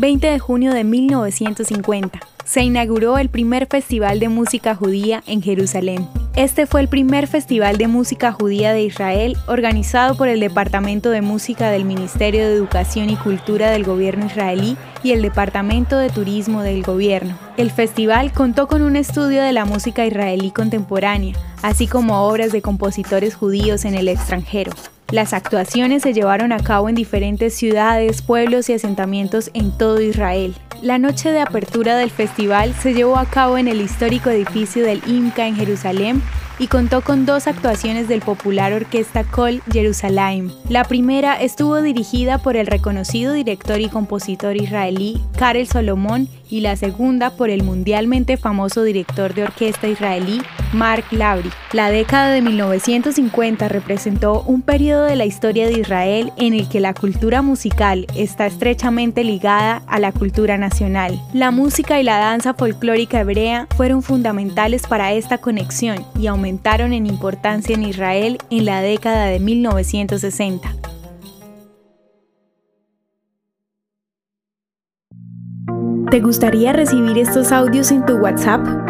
20 de junio de 1950, se inauguró el primer festival de música judía en Jerusalén. Este fue el primer festival de música judía de Israel organizado por el Departamento de Música del Ministerio de Educación y Cultura del gobierno israelí y el Departamento de Turismo del gobierno. El festival contó con un estudio de la música israelí contemporánea, así como obras de compositores judíos en el extranjero. Las actuaciones se llevaron a cabo en diferentes ciudades, pueblos y asentamientos en todo Israel. La noche de apertura del festival se llevó a cabo en el histórico edificio del IMCA en Jerusalén y contó con dos actuaciones del popular orquesta Kol Jerusalem. La primera estuvo dirigida por el reconocido director y compositor israelí Karel Solomon y la segunda por el mundialmente famoso director de orquesta israelí Mark Lauri. La década de 1950 representó un periodo de la historia de Israel en el que la cultura musical está estrechamente ligada a la cultura nacional. La música y la danza folclórica hebrea fueron fundamentales para esta conexión y aumentaron en importancia en Israel en la década de 1960. ¿Te gustaría recibir estos audios en tu WhatsApp?